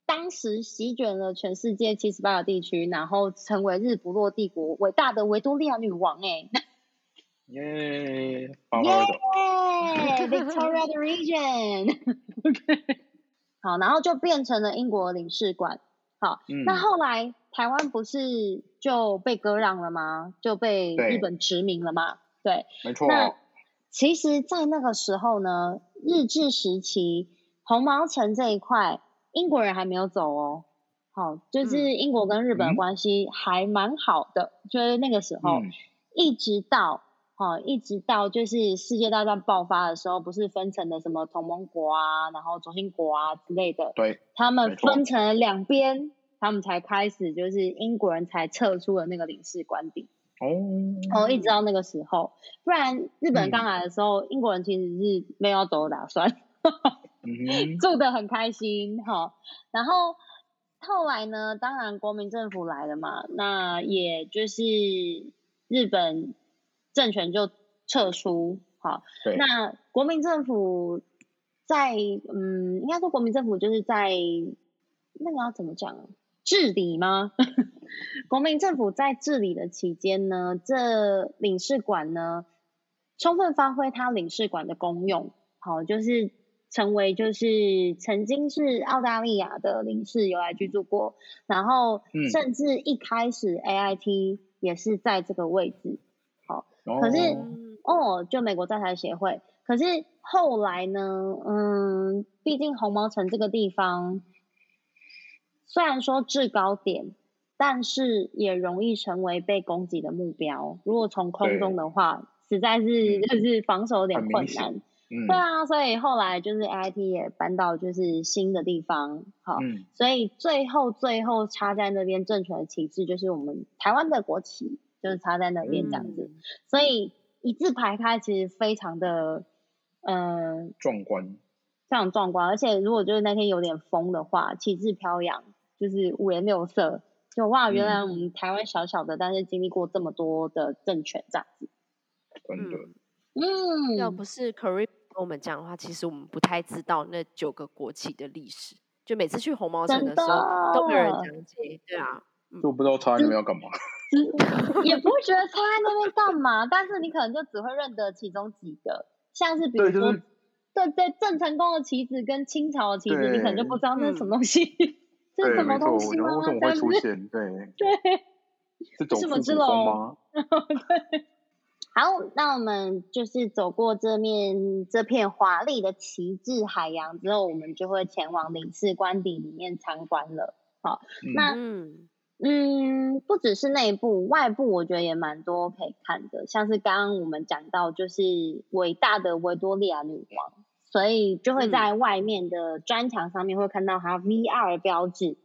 当时席卷了全世界七十八个地区，然后成为日不落帝国伟大的维多利亚女王哎！耶耶，Victoria the region，好，然后就变成了英国领事馆。好，嗯、那后来台湾不是就被割让了吗？就被日本殖民了吗？对，没错。那其实，在那个时候呢，日治时期，红毛城这一块，英国人还没有走哦。好，就是英国跟日本的关系还蛮好的，嗯、就是那个时候，嗯、一直到，好，一直到就是世界大战爆发的时候，不是分成了什么同盟国啊，然后中心国啊之类的，对，他们分成了两边，他们才开始，就是英国人才撤出了那个领事官邸。哦，哦，一直到那个时候，不然日本刚来的时候，嗯、英国人其实是没有走的打算，嗯、住的很开心哈。然后后来呢，当然国民政府来了嘛，那也就是日本政权就撤出，好，对。那国民政府在嗯，应该说国民政府就是在那个要怎么讲？治理吗？国民政府在治理的期间呢，这领事馆呢，充分发挥它领事馆的功用，好，就是成为就是曾经是澳大利亚的领事有来居住过，然后甚至一开始 AIT 也是在这个位置，好，可是哦，就美国在台协会，可是后来呢，嗯，毕竟红毛城这个地方虽然说制高点。但是也容易成为被攻击的目标。如果从空中的话，实在是就是防守有点困难。嗯、对啊，所以后来就是 AIT 也搬到就是新的地方，好，嗯、所以最后最后插在那边政权的旗帜就是我们台湾的国旗，就是插在那边这样子。嗯、所以一字排开，其实非常的嗯壮观，非常壮观。而且如果就是那天有点风的话，旗帜飘扬，就是五颜六色。就哇，原来我们台湾小小的，嗯、但是经历过这么多的政权这样子，真的，嗯，要不是 Corey 跟我们讲的话，其实我们不太知道那九个国旗的历史。就每次去红毛城的时候，都没有人讲解，对啊，就不知道插在那边要干嘛，也不会觉得插在那边干嘛，但是你可能就只会认得其中几个，像是比如说，对、就是、对对，郑成功的旗子跟清朝的旗子，你可能就不知道那是什么东西。嗯这是什么东西吗？为什么会出现？对 对，是走复古风吗？对。好，那我们就是走过这面这片华丽的旗帜海洋之后，我们就会前往领事官邸里面参观了。好，嗯那嗯，不只是内部，外部我觉得也蛮多可以看的，像是刚刚我们讲到，就是伟大的维多利亚女王。所以就会在外面的砖墙上面会看到她 VR 标志，嗯、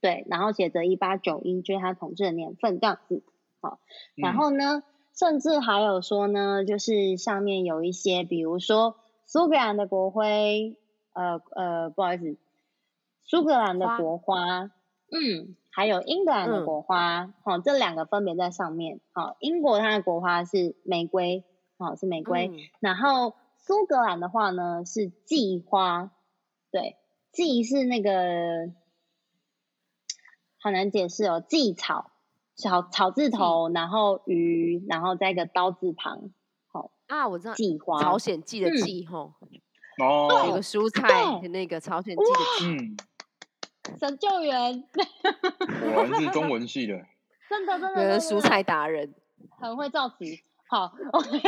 对，然后写着一八九一，就是她统治的年份这样子。好，然后呢，嗯、甚至还有说呢，就是上面有一些，比如说苏格兰的国徽，呃呃，不好意思，苏格兰的国，花。嗯，还有英格兰的国花，好、嗯，这两个分别在上面。好，英国它的国花是玫瑰，好，是玫瑰，嗯、然后。苏格兰的话呢是蓟花，对，蓟是那个好难解释哦，蓟草，草草字头，然后鱼，然后在一个刀字旁，好啊，我知道，蓟花，朝鲜蓟的蓟吼，哦，有个蔬菜的那个朝鲜蓟的蓟，神救援，我们是中文系的，真的真的，蔬菜达人，很会造词，好，OK。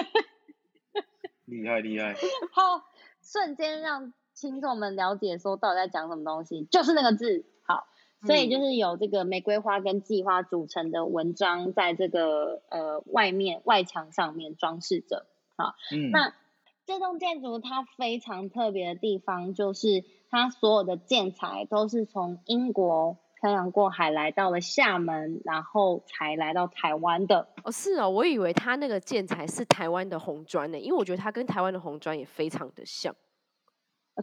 厉害厉害！好，瞬间让听众们了解说到底在讲什么东西，就是那个字。好，所以就是有这个玫瑰花跟蓟花组成的文章，在这个呃外面外墙上面装饰着。好，嗯，那这栋建筑它非常特别的地方，就是它所有的建材都是从英国。漂洋过海来到了厦门，然后才来到台湾的。哦，是哦，我以为他那个建材是台湾的红砖呢，因为我觉得它跟台湾的红砖也非常的像，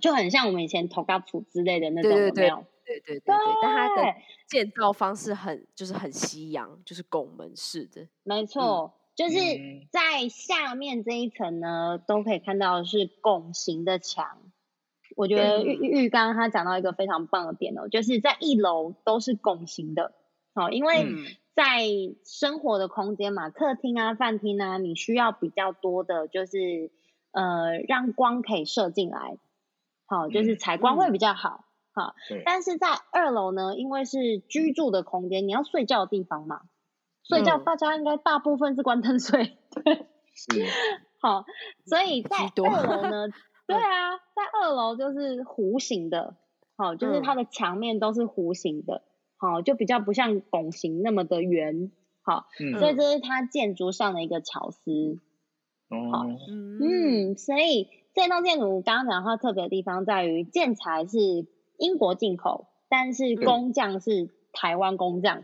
就很像我们以前头家厝之类的那种，对对对，有有对对对对。但它的建造方式很就是很西洋，就是拱门式的。没错，嗯、就是在下面这一层呢，都可以看到是拱形的墙。我觉得玉玉刚刚他讲到一个非常棒的点哦，就是在一楼都是拱形的，好，因为在生活的空间嘛，客厅啊、饭厅啊，你需要比较多的，就是呃，让光可以射进来，好，就是采光会比较好，好。但是在二楼呢，因为是居住的空间，你要睡觉的地方嘛，睡觉大家应该大部分是关灯睡，对。是。好，所以在二楼呢，对啊，在二楼就是弧形的，好，就是它的墙面都是弧形的，好，就比较不像拱形那么的圆，好，所以这是它建筑上的一个巧思。好，嗯，所以这栋建筑刚刚讲它，特别的地方在于建材是英国进口，但是工匠是台湾工匠。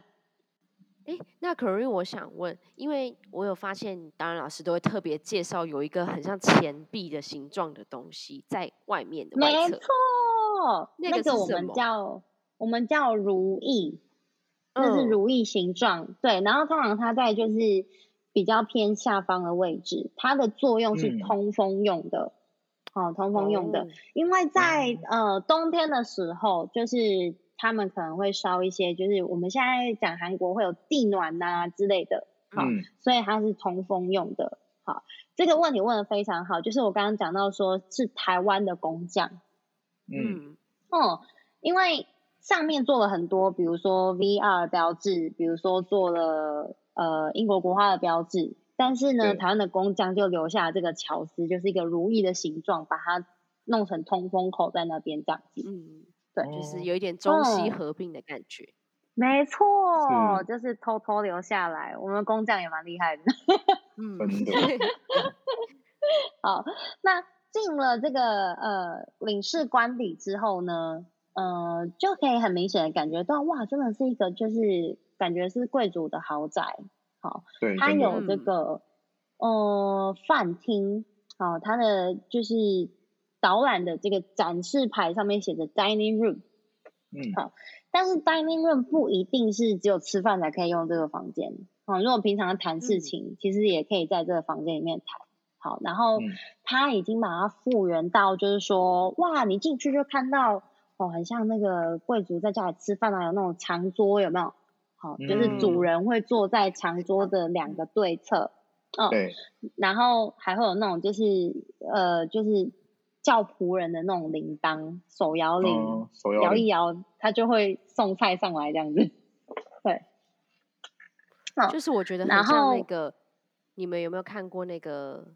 那可瑞，我想问，因为我有发现，当然老师都会特别介绍有一个很像钱币的形状的东西在外面的外侧。没错，那个我们叫我们叫如意，那是如意形状。嗯、对，然后通常它在就是。比较偏下方的位置，它的作用是通风用的，哦，通风用的。哦、因为在呃冬天的时候，就是他们可能会烧一些，就是我们现在讲韩国会有地暖呐、啊、之类的，好、嗯，所以它是通风用的。好，这个问题问的非常好，就是我刚刚讲到说是台湾的工匠，嗯，哦，因为上面做了很多，比如说 VR 标志，比如说做了。呃，英国国花的标志，但是呢，台湾的工匠就留下这个巧思，就是一个如意的形状，把它弄成通风口在那边这样子。嗯，对，就是有一点中西合并的感觉。没错，就是偷偷留下来。我们工匠也蛮厉害的。嗯，好，那进了这个呃领事官邸之后呢，呃，就可以很明显的感觉到，哇，真的是一个就是。感觉是贵族的豪宅，好，对它有这个呃饭厅，好，它的就是导览的这个展示牌上面写着 dining room，嗯，好，但是 dining room 不一定是只有吃饭才可以用这个房间，好，如果平常谈事情，嗯、其实也可以在这个房间里面谈，好，然后他已经把它复原到就是说，哇，你进去就看到哦，很像那个贵族在家里吃饭啊，有那种长桌，有没有？好，就是主人会坐在长桌的两个对侧，嗯，对，然后还会有那种就是呃，就是叫仆人的那种铃铛，手摇铃，手摇一摇，他就会送菜上来这样子。对，就是我觉得很像那个，你们有没有看过那个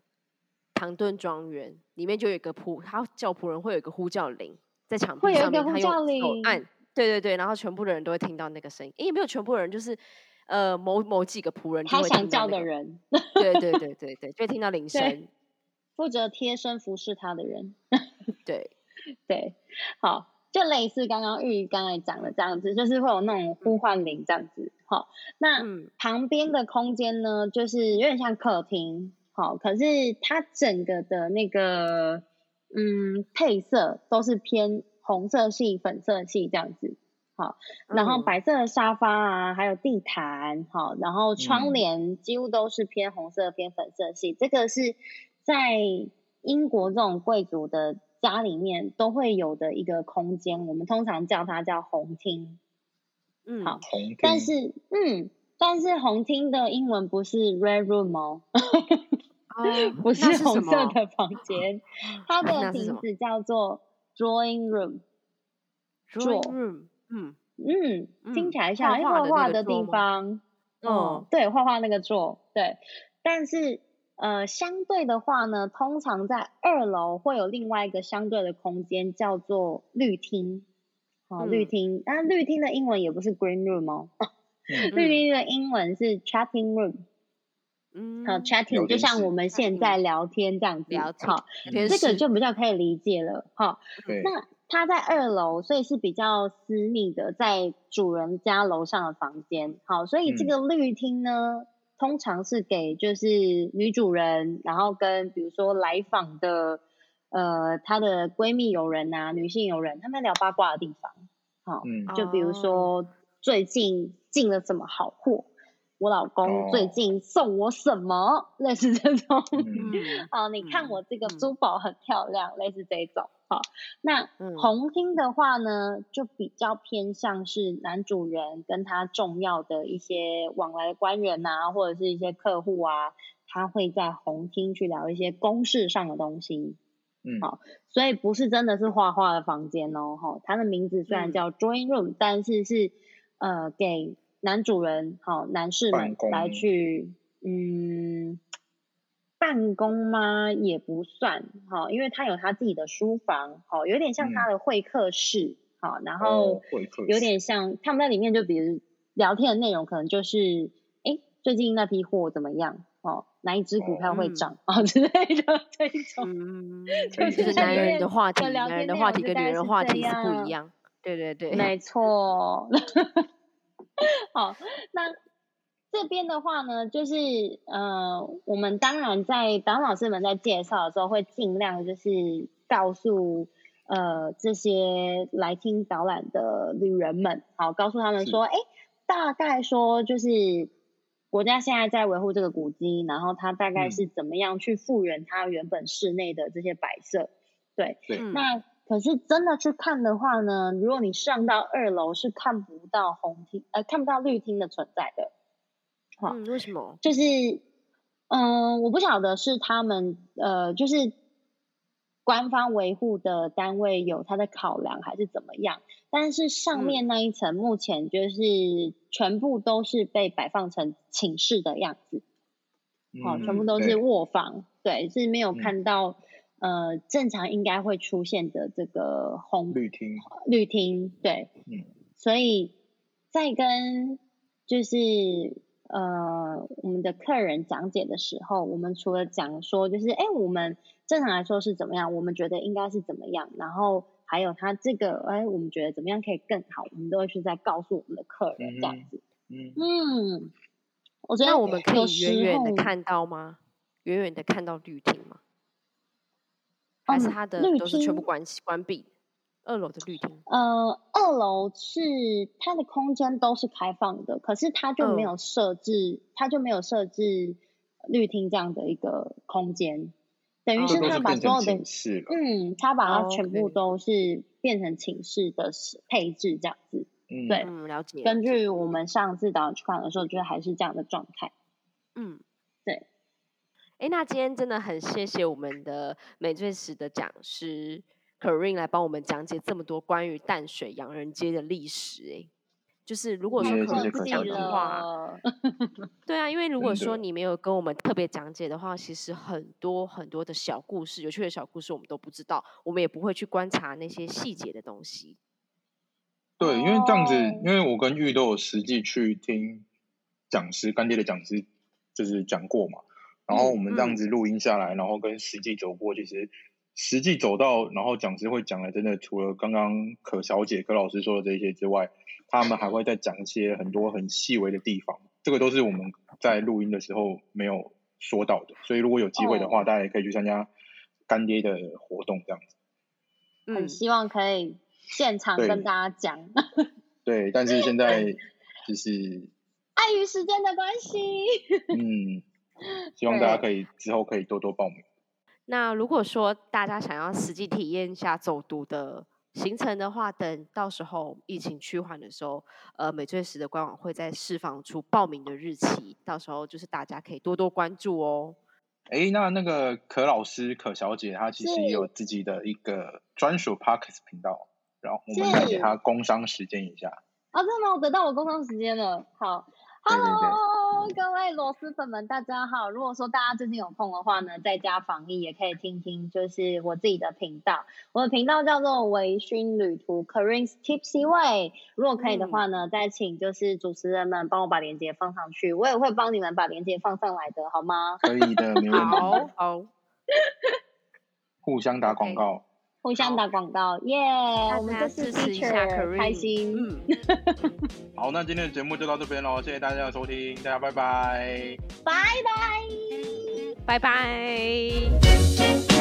唐顿庄园？里面就有一个仆，他叫仆人会有一个呼叫铃在墙壁上面，他用手按。对对对，然后全部的人都会听到那个声音，也没有全部的人，就是呃某某几个仆人就会听到、那个，他想叫的人，对对对对对，就会听到 铃声，负责贴身服侍他的人，对对，好，就类似刚刚玉刚才讲的这样子，就是会有那种呼唤铃这样子，好，那、嗯、旁边的空间呢，就是有点像客厅，好，可是它整个的那个嗯配色都是偏。红色系、粉色系这样子，好，然后白色的沙发啊，还有地毯，好，然后窗帘几乎都是偏红色、偏粉色系。嗯、这个是在英国这种贵族的家里面都会有的一个空间，我们通常叫它叫红厅。嗯，好，红厅。但是，嗯，但是红厅的英文不是 red room 哦，不是红色的房间，它的名字叫做。Drawing room，drawing room，嗯嗯，听起来像画画的地方，嗯，对，画画那个桌，对。但是呃，相对的话呢，通常在二楼会有另外一个相对的空间，叫做绿厅。好，绿厅，但绿厅的英文也不是 green room 哦，绿厅的英文是 chatting room。嗯，好，chatting 就像我们现在聊天这样子，好，这个就比较可以理解了，好。那它在二楼，所以是比较私密的，在主人家楼上的房间，好，所以这个绿厅呢，通常是给就是女主人，然后跟比如说来访的呃她的闺蜜友人啊，女性友人，他们聊八卦的地方，好，嗯就比如说最近进了什么好货。我老公最近送我什么？Oh. 类似这种，好，你看我这个珠宝很漂亮，嗯、类似这种。好，那红厅的话呢，就比较偏向是男主人跟他重要的一些往来的官员啊，或者是一些客户啊，他会在红厅去聊一些公事上的东西。嗯，好，所以不是真的是画画的房间哦。哈，它的名字虽然叫 drawing room，嗯、但是是呃给。男主人，好，男士们来去，嗯，办公吗？也不算，哈，因为他有他自己的书房，好，有点像他的会客室，好、嗯，然后有点像他们在里面，就比如聊天的内容，可能就是，哎、欸，最近那批货怎么样？哦，哪一支股票会涨？啊、哦嗯、之类的这种，嗯，就是男人的话题，男人的话题跟女人的话题是不一样，对对对，没错。好，那这边的话呢，就是呃，我们当然在导老师们在介绍的时候，会尽量就是告诉呃这些来听导览的旅人们，好，告诉他们说，哎，大概说就是。国家现在在维护这个古迹，然后它大概是怎么样去复原它原本室内的这些摆设？对，对。那可是真的去看的话呢，如果你上到二楼是看不到红厅，呃，看不到绿厅的存在的。好，嗯，为什么？就是，嗯，呃，我不晓得是他们，呃，就是。官方维护的单位有他的考量还是怎么样？但是上面那一层目前就是全部都是被摆放成寝室的样子，好、嗯哦，全部都是卧房，对，对，是没有看到、嗯、呃正常应该会出现的这个红绿厅，绿厅，对，嗯，所以在跟就是呃我们的客人讲解的时候，我们除了讲说就是哎我们。正常来说是怎么样？我们觉得应该是怎么样？然后还有他这个，哎，我们觉得怎么样可以更好？我们都会去在告诉我们的客人这样子。嗯嗯，我觉得那我们可以远远的看到吗？远远的看到绿厅吗？还是它的都是全部关关闭？二楼的绿厅？呃，二楼是它的空间都是开放的，可是它就没有设置，它就没有设置绿厅这样的一个空间。等于是他把所有的，嗯，他把它全部都是变成寝室的配置这样子，嗯，对，嗯，了解。根据我们上次导览去看的时候，就是还是这样的状态，嗯，对。哎，那今天真的很谢谢我们的美最时的讲师 Corine 来帮我们讲解这么多关于淡水洋人街的历史，哎。就是如果说可能不讲的话，对啊，因为如果说你没有跟我们特别讲解的话，其实很多很多的小故事、有趣的小故事我们都不知道，我们也不会去观察那些细节的东西。对，因为这样子，因为我跟玉都有实际去听讲师干爹的讲师就是讲过嘛，然后我们这样子录音下来，然后跟实际走过，其实实际走到，然后讲师会讲的，真的除了刚刚可小姐、可老师说的这些之外。他们还会再讲一些很多很细微的地方，这个都是我们在录音的时候没有说到的，所以如果有机会的话，大家也可以去参加干爹的活动，这样子。很希望可以现场跟大家讲。对，对，但是现在 就是碍于时间的关系。嗯，希望大家可以之后可以多多报名。那如果说大家想要实际体验一下走读的。行程的话，等到时候疫情趋缓的时候，呃，美最时的官网会再释放出报名的日期，到时候就是大家可以多多关注哦。哎、欸，那那个可老师、可小姐，她其实也有自己的一个专属 Podcast 频道，然后我们再给她工商时间一下。啊，真的吗？我得到我工商时间了，好。Hello，各位螺蛳粉们，大家好。如果说大家最近有空的话呢，在家防疫也可以听听，就是我自己的频道。我的频道叫做微醺旅途 Karin's Tipsy Way。如果可以的话呢，嗯、再请就是主持人们帮我把链接放上去，我也会帮你们把链接放上来的，好吗？可以的，没问题。好，好，互相打广告。Okay. 互相打广告，耶！我们这次支持一下 Corine，开心。嗯，好，那今天的节目就到这边喽，谢谢大家的收听，大家拜拜，拜拜，拜拜。